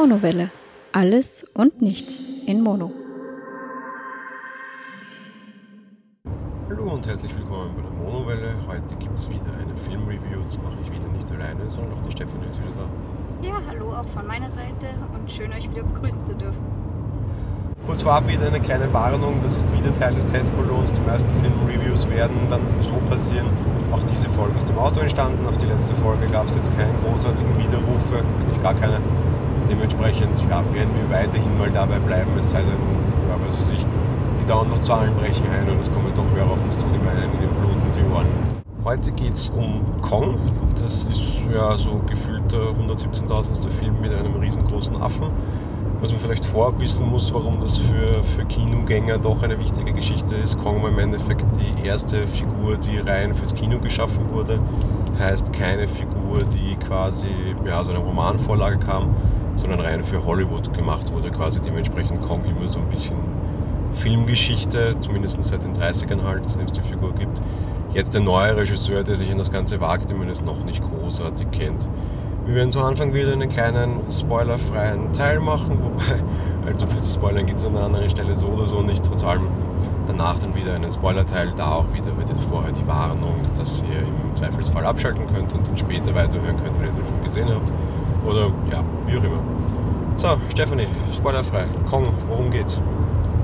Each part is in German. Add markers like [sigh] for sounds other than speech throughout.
Monowelle. Alles und nichts in Mono. Hallo und herzlich willkommen bei der Monowelle. Heute gibt es wieder eine Filmreview. Das mache ich wieder nicht alleine, sondern auch die Stefanie ist wieder da. Ja, hallo auch von meiner Seite und schön euch wieder begrüßen zu dürfen. Kurz vorab wieder eine kleine Warnung, das ist wieder Teil des Testballons. Die meisten Filmreviews werden dann so passieren. Auch diese Folge ist im Auto entstanden. Auf die letzte Folge gab es jetzt keine großartigen Widerrufe, eigentlich gar keine. Dementsprechend ja, werden wir weiterhin mal dabei bleiben, es sei denn, ja, was weiß ich, die Downloadzahlen brechen ein und es kommen doch Hörer auf uns zu, die meinen in den Blut und die Ohren. Heute geht es um Kong. Das ist ja so gefühlt der 117.000. Film mit einem riesengroßen Affen was man vielleicht vorab wissen muss, warum das für, für Kinogänger doch eine wichtige Geschichte ist. Kong war im Endeffekt die erste Figur, die rein fürs Kino geschaffen wurde. Heißt keine Figur, die quasi ja, aus einer Romanvorlage kam, sondern rein für Hollywood gemacht wurde. Quasi dementsprechend Kong immer so ein bisschen Filmgeschichte, zumindest seit den 30ern halt, seitdem es die Figur gibt. Jetzt der neue Regisseur, der sich in das Ganze wagt, den man jetzt noch nicht großartig kennt. Wir werden zu Anfang wieder einen kleinen spoilerfreien Teil machen, wobei, also viel zu spoilern geht es an einer anderen Stelle so oder so nicht. Trotz allem danach dann wieder einen Spoiler-Teil, da auch wieder wird vorher die Warnung, dass ihr im Zweifelsfall abschalten könnt und dann später weiterhören könnt, wenn ihr den Film gesehen habt. Oder ja, wie auch immer. So, Stephanie, spoilerfrei. Kong, worum geht's?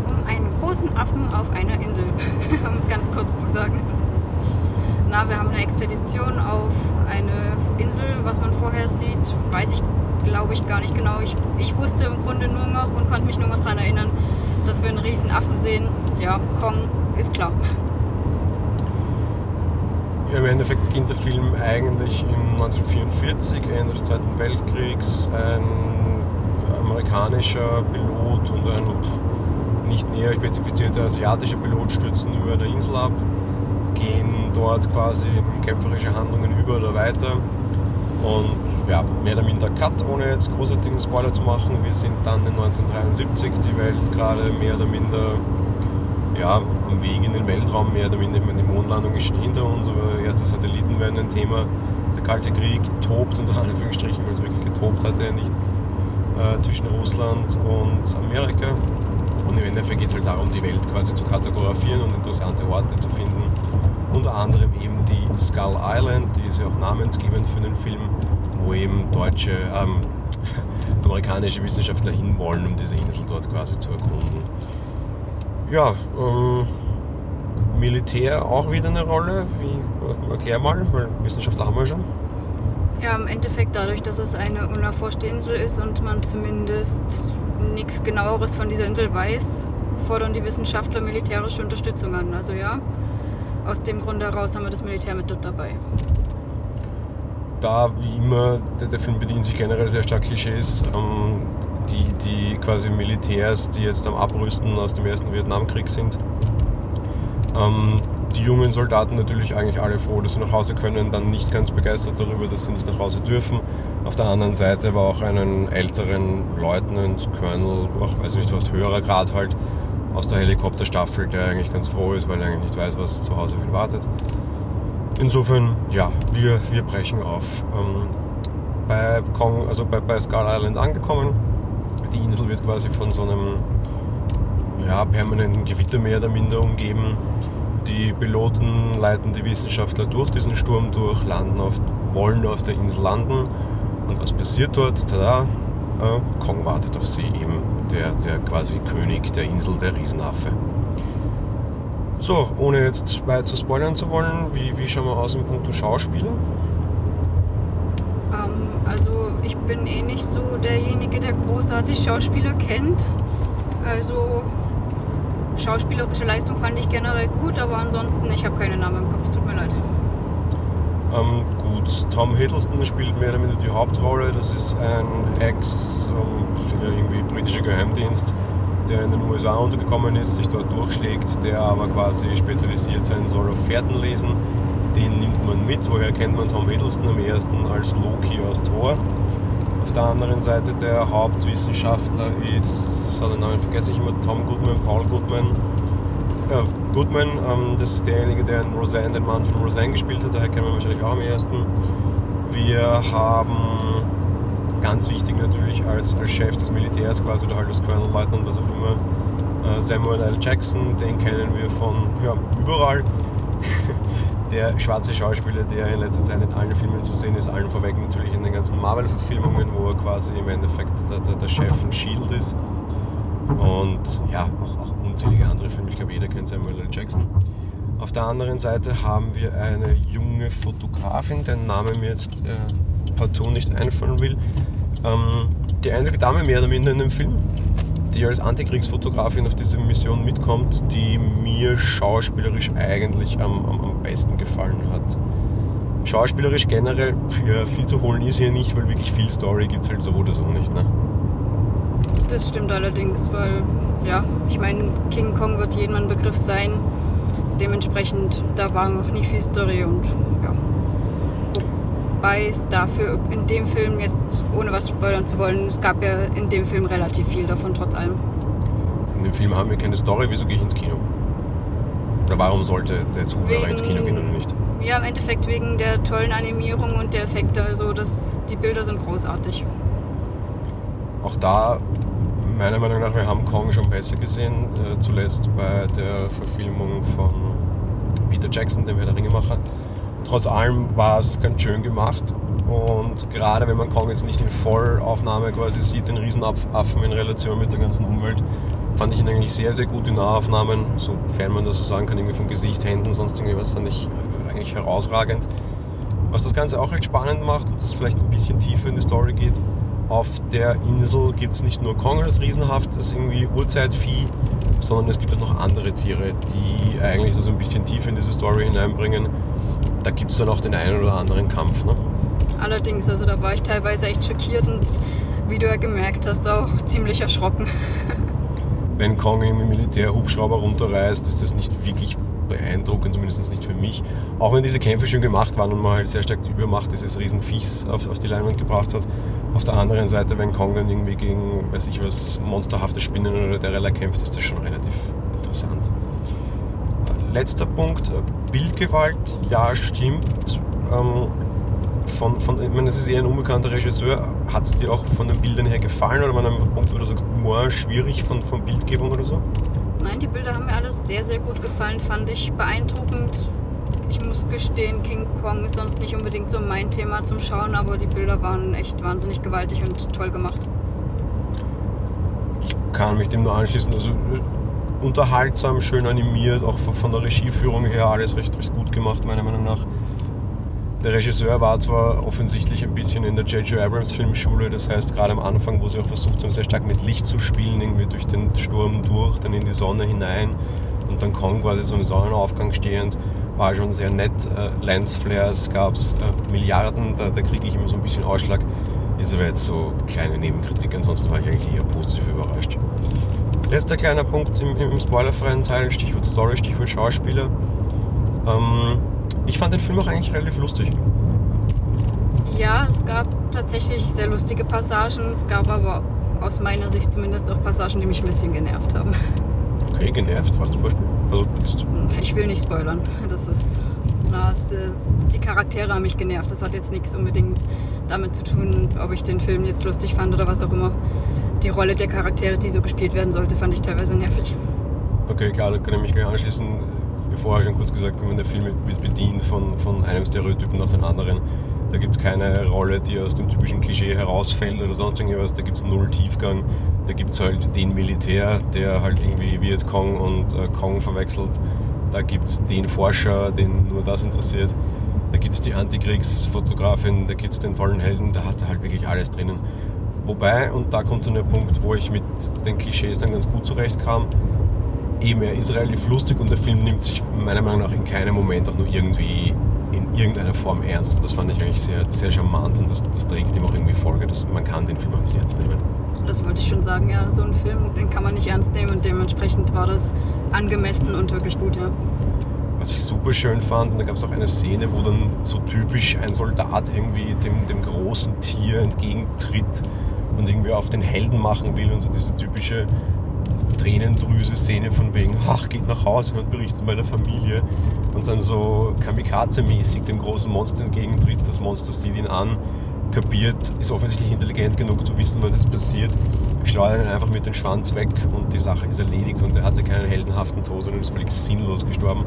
Um einen großen Affen auf einer Insel, [laughs] um es ganz kurz zu sagen. Na, wir haben eine Expedition auf eine Insel, was man vorher sieht, weiß ich, glaube ich, gar nicht genau. Ich, ich wusste im Grunde nur noch und konnte mich nur noch daran erinnern, dass wir einen riesen Affen sehen. Ja, Kong ist klar. Im Endeffekt beginnt der Film eigentlich im 1944, Ende des Zweiten Weltkriegs. Ein amerikanischer Pilot und ein nicht näher spezifizierter asiatischer Pilot stürzen über eine Insel ab gehen dort quasi in kämpferische Handlungen über oder weiter. Und ja, mehr oder minder Cut, ohne jetzt großartigen Spoiler zu machen. Wir sind dann in 1973, die Welt gerade mehr oder minder ja, am Weg in den Weltraum, mehr oder minder. die Mondlandung ist schon hinter uns, aber erste Satelliten werden ein Thema. Der Kalte Krieg tobt, unter Anführungsstrichen, weil es wirklich getobt hat er nicht, äh, zwischen Russland und Amerika. Und im Endeffekt geht es halt darum, die Welt quasi zu kategorisieren und interessante Orte zu finden unter anderem eben die Skull Island, die ist ja auch namensgebend für den Film, wo eben deutsche, ähm, [laughs] amerikanische Wissenschaftler hinwollen, um diese Insel dort quasi zu erkunden. Ja, ähm, Militär auch wieder eine Rolle. Wie, erklär mal, weil Wissenschaftler haben wir schon. Ja, im Endeffekt dadurch, dass es eine unerforschte Insel ist und man zumindest nichts genaueres von dieser Insel weiß, fordern die Wissenschaftler militärische Unterstützung an. Also ja, aus dem Grund heraus haben wir das Militär mit dort dabei. Da, wie immer, der, der Film bedient sich generell sehr stark Klischees. Ähm, die, die quasi Militärs, die jetzt am Abrüsten aus dem ersten Vietnamkrieg sind. Ähm, die jungen Soldaten natürlich eigentlich alle froh, dass sie nach Hause können, dann nicht ganz begeistert darüber, dass sie nicht nach Hause dürfen. Auf der anderen Seite war auch einen älteren Leutnant, Colonel, auch weiß nicht was, höherer Grad halt, aus der Helikopterstaffel, der eigentlich ganz froh ist, weil er eigentlich nicht weiß, was zu Hause für ihn wartet. Insofern, ja, wir, wir brechen auf. Ähm, bei, Kong, also bei, bei Skull Island angekommen. Die Insel wird quasi von so einem ja, permanenten Gewitter mehr oder minder umgeben. Die Piloten leiten die Wissenschaftler durch diesen Sturm durch, landen auf, wollen auf der Insel landen. Und was passiert dort? Tada! Äh, Kong wartet auf sie, eben der, der quasi König der Insel, der Riesenaffe. So, ohne jetzt weit zu spoilern zu wollen, wie, wie schauen wir aus im Punkt Schauspieler? Ähm, also ich bin eh nicht so derjenige, der großartig Schauspieler kennt. Also schauspielerische Leistung fand ich generell gut, aber ansonsten, ich habe keine Namen im Kopf, es tut mir leid. Ähm, gut, Tom Hiddleston spielt mehr oder minder die Hauptrolle. Das ist ein Ex, ähm, irgendwie britischer Geheimdienst, der in den USA untergekommen ist, sich dort durchschlägt, der aber quasi spezialisiert sein soll auf Fährtenlesen. Den nimmt man mit. Woher kennt man Tom Hiddleston am ersten als Loki aus Thor? Auf der anderen Seite der Hauptwissenschaftler ist, den Namen vergesse ich immer, Tom Goodman, Paul Goodman ja, Goodman, ähm, das ist derjenige, der in Roseanne, den Mann von Roseanne gespielt hat, daher kennen wir wahrscheinlich auch am ersten. Wir haben ganz wichtig natürlich als, als Chef des Militärs quasi oder halt als Colonel-Leutnant, was auch immer. Äh, Samuel L. Jackson, den kennen wir von ja, überall. Der schwarze Schauspieler, der in letzter Zeit in allen Filmen zu sehen ist, allen vorweg natürlich in den ganzen Marvel-Verfilmungen, wo er quasi im Endeffekt der, der, der Chef von Shield ist. Und ja, auch, auch unzählige andere Filme. Ich glaube, jeder kennt Samuel L. Jackson. Auf der anderen Seite haben wir eine junge Fotografin, deren Name mir jetzt äh, partout nicht einfallen will. Ähm, die einzige Dame mehr oder minder in dem Film, die als Antikriegsfotografin auf diese Mission mitkommt, die mir schauspielerisch eigentlich am, am, am besten gefallen hat. Schauspielerisch generell ja, viel zu holen ist hier nicht, weil wirklich viel Story gibt es halt so oder so nicht. Ne? Das stimmt allerdings, weil, ja, ich meine, King Kong wird jedem ein Begriff sein. Dementsprechend, da war noch nie viel Story und. Wobei es dafür in dem Film jetzt, ohne was spoilern zu wollen, es gab ja in dem Film relativ viel davon, trotz allem. In dem Film haben wir keine Story, wieso gehe ich ins Kino? Oder warum sollte der Zuhörer wegen, ins Kino gehen oder nicht? Ja, im Endeffekt wegen der tollen Animierung und der Effekte. Also das, die Bilder sind großartig. Auch da meiner Meinung nach, wir haben Kong schon besser gesehen, äh, zuletzt bei der Verfilmung von Peter Jackson, dem Herr der Ringemacher. Trotz allem war es ganz schön gemacht und gerade wenn man Kong jetzt nicht in Vollaufnahme quasi sieht, den Riesenaffen in Relation mit der ganzen Umwelt, fand ich ihn eigentlich sehr, sehr gut in Nahaufnahmen, sofern man das so sagen kann, irgendwie vom Gesicht, Händen, sonst irgendwas, fand ich eigentlich herausragend. Was das Ganze auch recht spannend macht und das vielleicht ein bisschen tiefer in die Story geht, auf der Insel gibt es nicht nur Kong als riesenhaftes irgendwie Urzeitvieh, sondern es gibt auch noch andere Tiere, die eigentlich so ein bisschen tiefer in diese Story hineinbringen. Da gibt es dann auch den einen oder anderen Kampf. Ne? Allerdings, also da war ich teilweise echt schockiert und wie du ja gemerkt hast, auch ziemlich erschrocken. [laughs] Wenn Kong im Militärhubschrauber runterreißt, ist das nicht wirklich beeindruckend, zumindest nicht für mich. Auch wenn diese Kämpfe schön gemacht waren und man halt sehr stark die Übermacht dieses Riesenviechs auf, auf die Leinwand gebracht hat, auf der anderen Seite, wenn Kong dann irgendwie gegen, weiß ich was, monsterhafte Spinnen oder Derella kämpft, ist das schon relativ interessant. Letzter Punkt, Bildgewalt, ja, stimmt. Ähm, von, von, ich meine, es ist eher ein unbekannter Regisseur. Hat es dir auch von den Bildern her gefallen oder waren einfach Punkt, wo du sagst, boah, schwierig von, von Bildgebung oder so? Nein, die Bilder haben mir alles sehr, sehr gut gefallen, fand ich beeindruckend ich muss gestehen, King Kong ist sonst nicht unbedingt so mein Thema zum Schauen, aber die Bilder waren echt wahnsinnig gewaltig und toll gemacht. Ich kann mich dem nur anschließen. Also äh, unterhaltsam, schön animiert, auch von der Regieführung her alles recht, recht gut gemacht, meiner Meinung nach. Der Regisseur war zwar offensichtlich ein bisschen in der J.J. Abrams Filmschule, das heißt gerade am Anfang, wo sie auch versucht haben, sehr stark mit Licht zu spielen, irgendwie durch den Sturm durch, dann in die Sonne hinein und dann Kong quasi so im Sonnenaufgang stehend war schon sehr nett. Äh, Lensflares gab es äh, Milliarden, da, da kriege ich immer so ein bisschen Ausschlag. Ist aber jetzt so kleine Nebenkritik, ansonsten war ich eigentlich eher positiv überrascht. Letzter kleiner Punkt im, im spoilerfreien Teil, Stichwort Story, Stichwort Schauspieler. Ähm, ich fand den Film auch eigentlich relativ lustig. Ja, es gab tatsächlich sehr lustige Passagen. Es gab aber aus meiner Sicht zumindest auch Passagen, die mich ein bisschen genervt haben. Okay, genervt, was zum Beispiel? Also jetzt. Ich will nicht spoilern. Das ist. Na, die Charaktere haben mich genervt. Das hat jetzt nichts unbedingt damit zu tun, ob ich den Film jetzt lustig fand oder was auch immer. Die Rolle der Charaktere, die so gespielt werden sollte, fand ich teilweise nervig. Okay, klar, da kann ich mich gleich anschließen. Vorher schon kurz gesagt, der Film wird bedient von, von einem Stereotypen nach dem anderen. Da gibt es keine Rolle, die aus dem typischen Klischee herausfällt oder sonst irgendwas. Da gibt es null Tiefgang. Da gibt es halt den Militär, der halt irgendwie Viet Cong und äh, Kong verwechselt. Da gibt es den Forscher, den nur das interessiert. Da gibt es die Antikriegsfotografin, da gibt es den tollen Helden. Da hast du halt wirklich alles drinnen. Wobei, und da kommt dann der Punkt, wo ich mit den Klischees dann ganz gut zurechtkam, eben er ist relativ lustig und der Film nimmt sich meiner Meinung nach in keinem Moment auch nur irgendwie in irgendeiner Form ernst. Und das fand ich eigentlich sehr, sehr charmant und das, das trägt ihm auch irgendwie Folge, dass man kann den Film auch nicht ernst nehmen. Das wollte ich schon sagen, ja, so ein Film, den kann man nicht ernst nehmen und dementsprechend war das angemessen und wirklich gut, ja. Was ich super schön fand, und da gab es auch eine Szene, wo dann so typisch ein Soldat irgendwie dem, dem großen Tier entgegentritt und irgendwie auf den Helden machen will und so diese typische Tränendrüse-Szene von wegen, ach, geht nach Hause und berichtet meiner Familie und dann so Kamikaze-mäßig dem großen Monster entgegentritt. Das Monster sieht ihn an, kapiert, ist offensichtlich intelligent genug zu wissen, was jetzt passiert, schleudert ihn einfach mit dem Schwanz weg und die Sache ist erledigt und er hatte keinen heldenhaften Tod, sondern ist völlig sinnlos gestorben.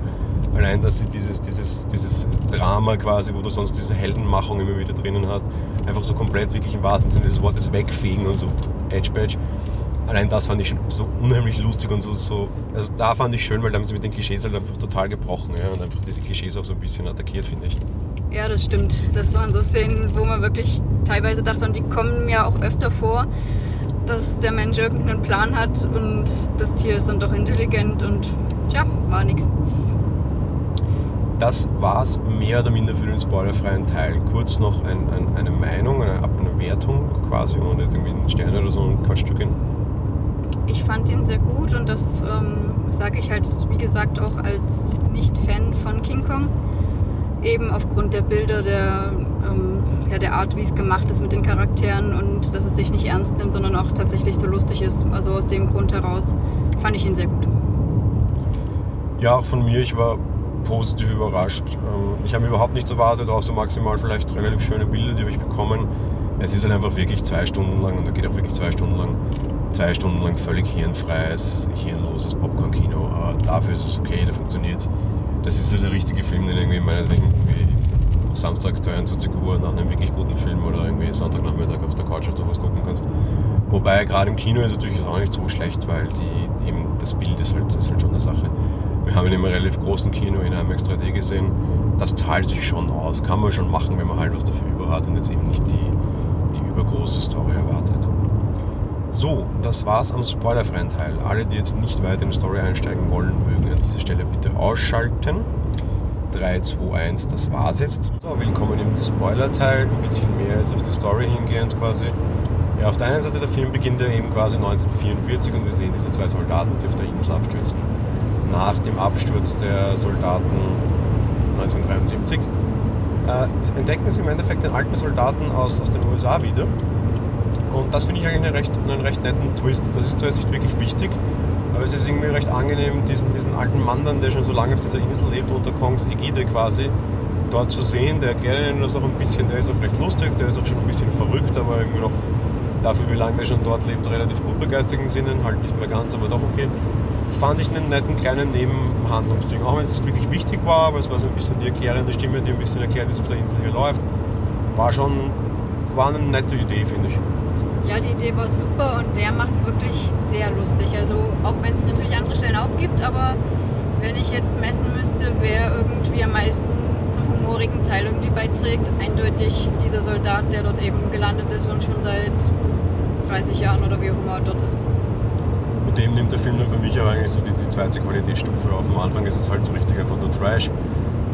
Allein, dass sie dieses, dieses, dieses Drama quasi, wo du sonst diese Heldenmachung immer wieder drinnen hast, einfach so komplett wirklich im wahrsten Sinne des Wortes wegfegen und so Edge Badge. Allein das fand ich schon so unheimlich lustig und so, so, also da fand ich schön, weil da haben sie mit den Klischees halt einfach total gebrochen ja, und einfach diese Klischees auch so ein bisschen attackiert, finde ich. Ja, das stimmt. Das waren so Szenen, wo man wirklich teilweise dachte, und die kommen ja auch öfter vor, dass der Mensch irgendeinen Plan hat und das Tier ist dann doch intelligent und tja, war nichts. Das war's mehr oder minder für den spoilerfreien Teil. Kurz noch ein, ein, eine Meinung, eine, eine Wertung quasi, ohne jetzt irgendwie einen Stern oder so ein Quatschstückchen. Ich fand ihn sehr gut und das ähm, sage ich halt, wie gesagt, auch als Nicht-Fan von King Kong eben aufgrund der Bilder, der, ähm, ja, der Art, wie es gemacht ist mit den Charakteren und dass es sich nicht ernst nimmt, sondern auch tatsächlich so lustig ist. Also aus dem Grund heraus fand ich ihn sehr gut. Ja, auch von mir, ich war positiv überrascht. Ähm, ich habe überhaupt nichts erwartet, so maximal vielleicht relativ schöne Bilder, die habe ich bekommen. Es ist halt einfach wirklich zwei Stunden lang und da geht auch wirklich zwei Stunden lang, zwei Stunden lang völlig hirnfreies, hirnloses Popcorn-Kino. Dafür ist es okay, da funktioniert es das ist so der richtige Film, den irgendwie meinetwegen Samstag 22 Uhr nach einem wirklich guten Film oder irgendwie Sonntagnachmittag auf der Couch oder was gucken kannst. Wobei gerade im Kino ist es natürlich auch nicht so schlecht, weil die, eben das Bild ist halt, ist halt schon eine Sache. Wir haben ihn im relativ großen Kino in einem 3D gesehen. Das zahlt sich schon aus. Kann man schon machen, wenn man halt was dafür über hat und jetzt eben nicht die, die übergroße Story erwartet. So, das war's am spoilerfreien Teil. Alle, die jetzt nicht weiter in die Story einsteigen wollen, mögen an dieser Stelle bitte ausschalten. 3, 2, 1, das war's jetzt. So, willkommen im Spoiler-Teil. Ein bisschen mehr als auf die Story hingehend quasi. Ja, auf der einen Seite der Film beginnt er eben quasi 1944 und wir sehen diese zwei Soldaten, die auf der Insel abstürzen. Nach dem Absturz der Soldaten 1973 äh, entdecken sie im Endeffekt den alten Soldaten aus, aus den USA wieder und das finde ich eigentlich einen recht, einen recht netten Twist. Das ist zuerst nicht wirklich wichtig, aber es ist irgendwie recht angenehm, diesen, diesen alten Mann dann, der schon so lange auf dieser Insel lebt, unter Kongs Ägide quasi, dort zu sehen. Der erklärt ihnen das auch ein bisschen, der ist auch recht lustig, der ist auch schon ein bisschen verrückt, aber irgendwie noch dafür, wie lange der schon dort lebt, relativ gut begeisterten Sinnen, halt nicht mehr ganz, aber doch okay. Fand ich einen netten kleinen Nebenhandlungsding, auch wenn es wirklich wichtig war, aber es war so ein bisschen die erklärende Stimme, die ein bisschen erklärt, wie es auf der Insel hier läuft. War schon, war eine nette Idee, finde ich. Ja, die Idee war super und der macht es wirklich sehr lustig. Also auch wenn es natürlich andere Stellen auch gibt, aber wenn ich jetzt messen müsste, wer irgendwie am meisten zum humorigen Teil irgendwie beiträgt, eindeutig dieser Soldat, der dort eben gelandet ist und schon seit 30 Jahren oder wie auch immer dort ist. Mit dem nimmt der Film dann für mich auch eigentlich so die, die zweite Qualitätsstufe auf. Am Anfang ist es halt so richtig einfach nur Trash.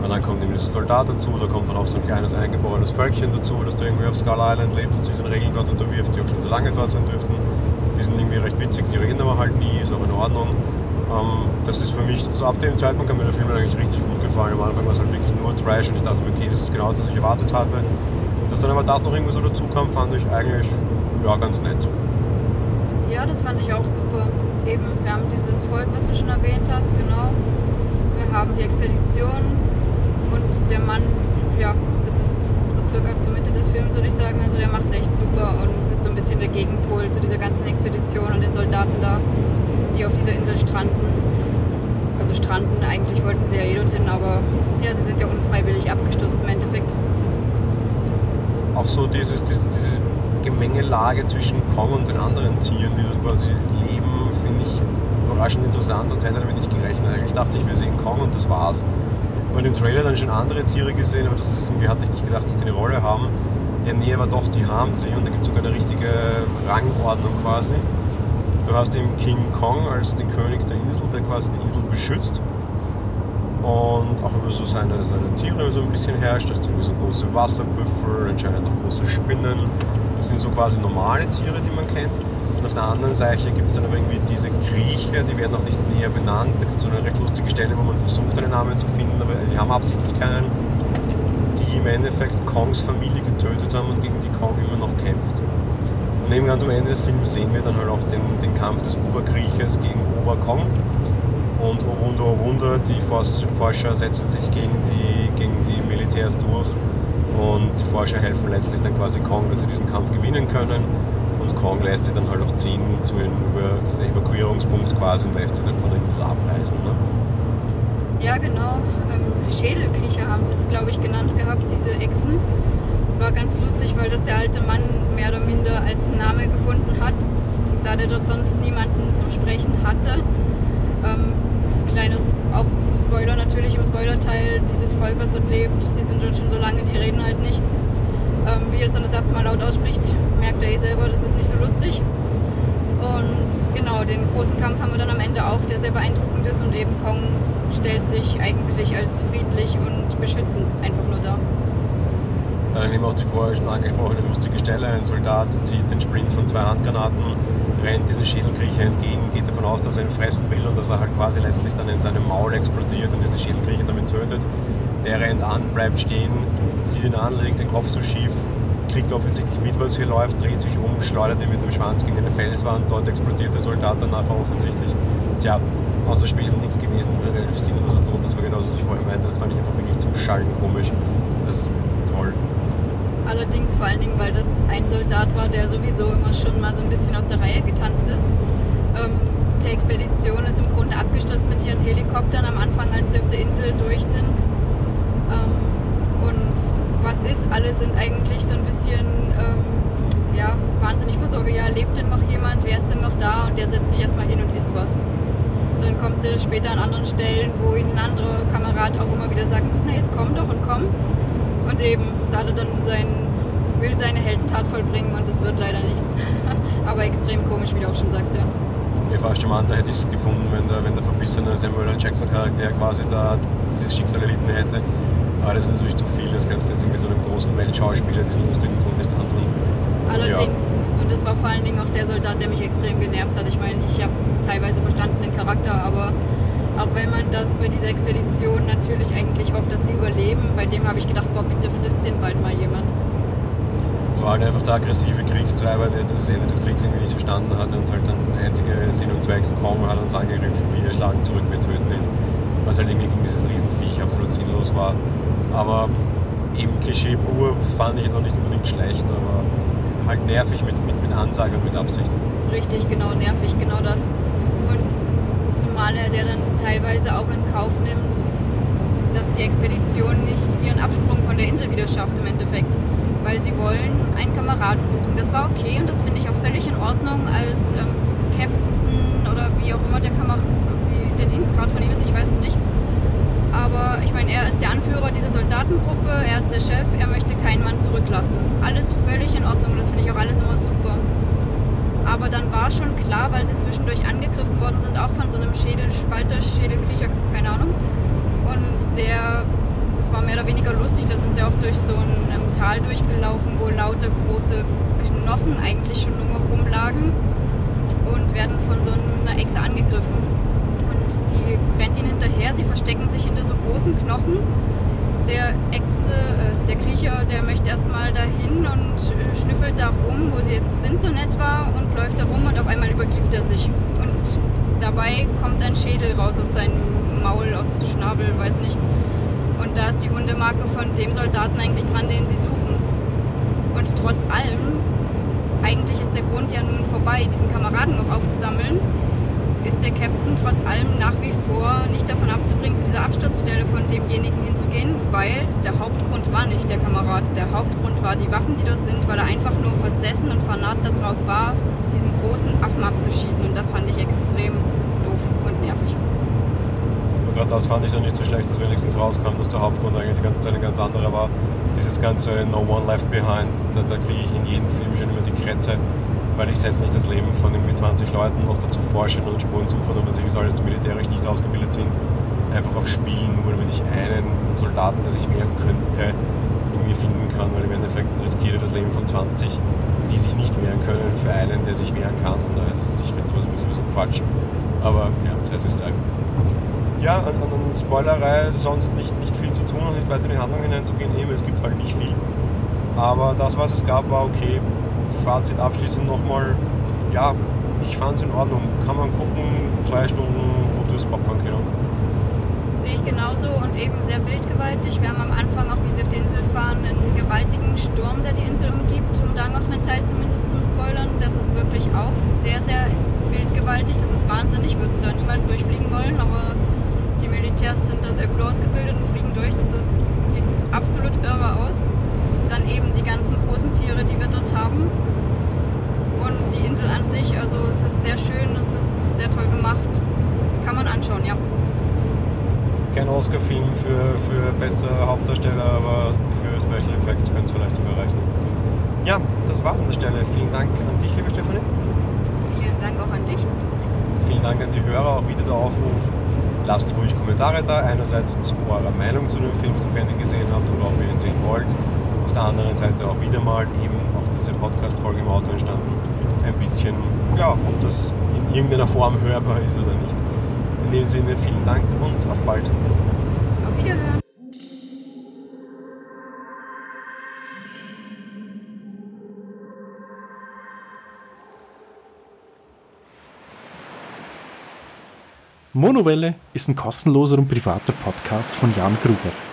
Und dann kommt eben dieser Soldat dazu, da kommt dann auch so ein kleines eingeborenes Völkchen dazu, das da irgendwie auf Skull Island lebt und sich den Regeln dort unterwirft, die auch schon so lange dort sein dürften. Die sind irgendwie recht witzig, die reden aber halt nie, ist auch in Ordnung. Ähm, das ist für mich, also ab dem Zeitpunkt hat mir der Film eigentlich richtig gut gefallen. Am Anfang war es halt wirklich nur Trash und ich dachte mir, okay, das ist genau das, was ich erwartet hatte. Dass dann aber das noch irgendwie so dazu kam, fand ich eigentlich ja, ganz nett. Ja, das fand ich auch super. Eben, wir haben dieses Volk, was du schon erwähnt hast, genau. Wir haben die Expedition, und der Mann, ja, das ist so circa zur Mitte des Films, würde ich sagen. Also der macht es echt super und ist so ein bisschen der Gegenpol zu dieser ganzen Expedition und den Soldaten da, die auf dieser Insel stranden. Also stranden, eigentlich wollten sie ja eh dorthin, aber ja, sie sind ja unfreiwillig abgestürzt im Endeffekt. Auch so dieses, dieses, diese Gemengelage zwischen Kong und den anderen Tieren, die dort quasi leben, finde ich überraschend interessant und hätte damit nicht gerechnet. Eigentlich dachte ich, wir sehen Kong und das war's habe im Trailer dann schon andere Tiere gesehen, aber das irgendwie hatte ich nicht gedacht, dass die eine Rolle haben. Ja, nee, aber doch, die haben sie und da gibt es sogar eine richtige Rangordnung quasi. Du hast eben King Kong als den König der Insel, der quasi die Insel beschützt und auch über so seine, seine Tiere so ein bisschen herrscht. Das sind so große Wasserbüffel, anscheinend auch große Spinnen. Das sind so quasi normale Tiere, die man kennt. Und auf der anderen Seite gibt es dann aber irgendwie diese Grieche, die werden auch nicht näher benannt. Da gibt es so eine recht lustige Stelle, wo man versucht, einen Namen zu finden, aber die haben absichtlich keinen. Die im Endeffekt Kongs Familie getötet haben und gegen die Kong immer noch kämpft. Und eben ganz am Ende des Films sehen wir dann halt auch den, den Kampf des Obergrieches gegen Oberkong. Und oh Wunder, oh Wunder, die Forscher setzen sich gegen die, gegen die Militärs durch Und die Forscher helfen letztlich dann quasi Kong, dass sie diesen Kampf gewinnen können. Und Kong lässt sie dann halt auch ziehen zu einem Evakuierungspunkt quasi und lässt sie dann von der Insel abreisen. Ne? Ja, genau. Ähm, Schädelkriecher haben sie es, glaube ich, genannt gehabt, diese Echsen. War ganz lustig, weil das der alte Mann mehr oder minder als Name gefunden hat, da der dort sonst niemanden zum Sprechen hatte. Ähm, kleines, auch Spoiler natürlich im Spoilerteil, Volk, was dort lebt, die sind dort schon so lange, die reden halt nicht. Ähm, wie er es dann das erste Mal laut ausspricht, merkt er eh selber, das ist nicht so lustig. Und genau, den großen Kampf haben wir dann am Ende auch, der sehr beeindruckend ist und eben Kong stellt sich eigentlich als friedlich und beschützend einfach nur da. Dann eben auch die vorher schon angesprochene lustige Stelle. Ein Soldat zieht den Splint von zwei Handgranaten, rennt diesen Schädelkriecher entgegen, geht davon aus, dass er ihn fressen will und dass er halt quasi letztlich dann in seinem Maul explodiert und diesen Schädelkriecher damit tötet. Der rennt an, bleibt stehen, sieht ihn an, legt den Kopf so schief, kriegt offensichtlich mit, was hier läuft, dreht sich um, schleudert ihn mit dem Schwanz gegen eine Felswand, dort explodiert der Soldat danach offensichtlich. Tja, außer Spesen nichts gewesen, relativ sinnloser Tod, das war genauso, was ich vorher meinte, das fand ich einfach wirklich zum Schallen komisch. Das ist toll. Allerdings vor allen Dingen, weil das ein Soldat war, der sowieso immer schon mal so ein bisschen aus der Reihe getanzt ist. Ähm, die Expedition ist im Grunde abgestürzt mit ihren Helikoptern am Anfang, als sie auf der Insel durch sind. Ähm, und was ist? Alle sind eigentlich so ein bisschen ähm, ja, wahnsinnig Vorsorge. Ja, lebt denn noch jemand? Wer ist denn noch da? Und der setzt sich erstmal hin und isst was. Dann kommt er später an anderen Stellen, wo ihn ein anderer Kamerad auch immer wieder sagen muss, na jetzt komm doch und komm. Und eben, da hat er dann sein, will seine Heldentat vollbringen und es wird leider nichts. [laughs] Aber extrem komisch, wie du auch schon sagst, ja. Ja, fast charmanter hätte ich es gefunden, wenn der, wenn der verbissene Samuel L. Jackson Charakter quasi da dieses Schicksal erlitten hätte. Aber das ist natürlich zu viel, das kannst du jetzt irgendwie so einem großen Weltschauspieler diesen lustigen Tod nicht antun. Allerdings. Ja. Und es war vor allen Dingen auch der Soldat, der mich extrem genervt hat. Ich meine, ich habe es teilweise verstanden, den Charakter, aber auch wenn man das bei dieser Expedition natürlich eigentlich hofft, dass die überleben, bei dem habe ich gedacht, boah, bitte frisst den bald mal jemand. So halt einfach der aggressive Kriegstreiber, der das Ende des Kriegs irgendwie nicht verstanden hat und halt dann einzige Sinn und Zweck gekommen hat uns angegriffen, wir schlagen zurück, wir töten ihn. Was halt irgendwie gegen dieses Riesenviech absolut sinnlos war. Aber eben Klischee pur fand ich jetzt auch nicht unbedingt schlecht, aber halt nervig mit, mit, mit Ansage und mit Absicht. Richtig, genau, nervig, genau das. Und Zumal er der dann teilweise auch in Kauf nimmt, dass die Expedition nicht ihren Absprung von der Insel wieder schafft im Endeffekt. Weil sie wollen einen Kameraden suchen. Das war okay und das finde ich auch völlig in Ordnung als ähm, Captain oder wie auch immer der Kamerad, wie der Dienstgrad von ihm ist, ich weiß es nicht. Aber ich meine, er ist der Anführer dieser Soldatengruppe, er ist der Chef, er möchte keinen Mann zurücklassen. Alles völlig in Ordnung, das finde ich auch alles immer super. Aber dann war schon klar, weil sie zwischendurch angegriffen worden sind, auch von so einem Schädelspalter, Schädelkriecher, keine Ahnung. Und der, das war mehr oder weniger lustig, da sind sie auch durch so ein ähm, Tal durchgelaufen, wo lauter große Knochen eigentlich schon nur noch rumlagen und werden von so einer Echse angegriffen. Und die rennt ihnen hinterher, sie verstecken sich hinter so großen Knochen der Echse, äh, der Kriecher, der möchte erstmal dahin und schnüffelt da rum, wo sie jetzt sind so in etwa und läuft da rum und auf einmal übergibt er sich. Und dabei kommt ein Schädel raus aus seinem Maul, aus Schnabel, weiß nicht. Und da ist die Hundemarke von dem Soldaten eigentlich dran, den sie suchen. Und trotz allem, eigentlich ist der Grund ja nun vorbei, diesen Kameraden noch aufzusammeln ist der Captain trotz allem nach wie vor nicht davon abzubringen, zu dieser Absturzstelle von demjenigen hinzugehen, weil der Hauptgrund war nicht der Kamerad. Der Hauptgrund war die Waffen, die dort sind, weil er einfach nur versessen und fanat darauf war, diesen großen Affen abzuschießen. Und das fand ich extrem doof und nervig. Und gerade das fand ich dann nicht so schlecht, dass wenigstens rauskam, dass der Hauptgrund eigentlich die ganze Zeit ein ganz anderer war. Dieses ganze No One Left Behind, da, da kriege ich in jedem Film schon immer die Krätze weil ich setze nicht das Leben von irgendwie 20 Leuten noch dazu forschen und Spuren suchen und was ich alles, die militärisch nicht ausgebildet sind, einfach auf Spielen, nur damit ich einen Soldaten, der sich wehren könnte, irgendwie finden kann, weil im Endeffekt riskiere das Leben von 20, die sich nicht wehren können, für einen, der sich wehren kann. Und das, ich finde sowas sowieso Quatsch. Aber ja, das heißt, es sagen. Ja, an, an Spoilerei sonst nicht, nicht viel zu tun und nicht weiter in die Handlung hineinzugehen. Eben, es gibt halt nicht viel. Aber das, was es gab, war okay. Fazit abschließend nochmal, ja, ich fand es in Ordnung. Kann man gucken, zwei Stunden gutes Popcorn-Kino. Sehe ich genauso und eben sehr bildgewaltig. Wir haben am Anfang, auch wie sie auf die Insel fahren, einen gewaltigen Sturm, der die Insel umgibt, um da noch einen Teil zumindest zum Spoilern. Das ist wirklich auch sehr, sehr bildgewaltig. Das ist Wahnsinn. Ich würde da niemals durchfliegen wollen, aber die Militärs sind da sehr gut ausgebildet und fliegen durch. Das ist, sieht absolut irre aus. Dann eben die ganzen großen Tiere, die wir dort haben. Und die Insel an sich, also es ist sehr schön, es ist sehr toll gemacht. Kann man anschauen, ja kein Oscar-Film für, für bester Hauptdarsteller, aber für Special Effects könnte es vielleicht sogar reichen. Ja, das war's an der Stelle. Vielen Dank an dich, liebe Stefanie. Vielen Dank auch an dich. Vielen Dank an die Hörer, auch wieder der Aufruf. Lasst ruhig Kommentare da. Einerseits zu eurer Meinung zu dem Film, sofern ihr ihn gesehen habt oder ob ihr ihn sehen wollt. Auf der anderen Seite auch wieder mal eben auch diese Podcast-Folge im Auto entstanden. Ein bisschen, ja, ob das in irgendeiner Form hörbar ist oder nicht. In dem Sinne vielen Dank und auf bald. Auf Wiederhören. Monowelle ist ein kostenloser und privater Podcast von Jan Gruber.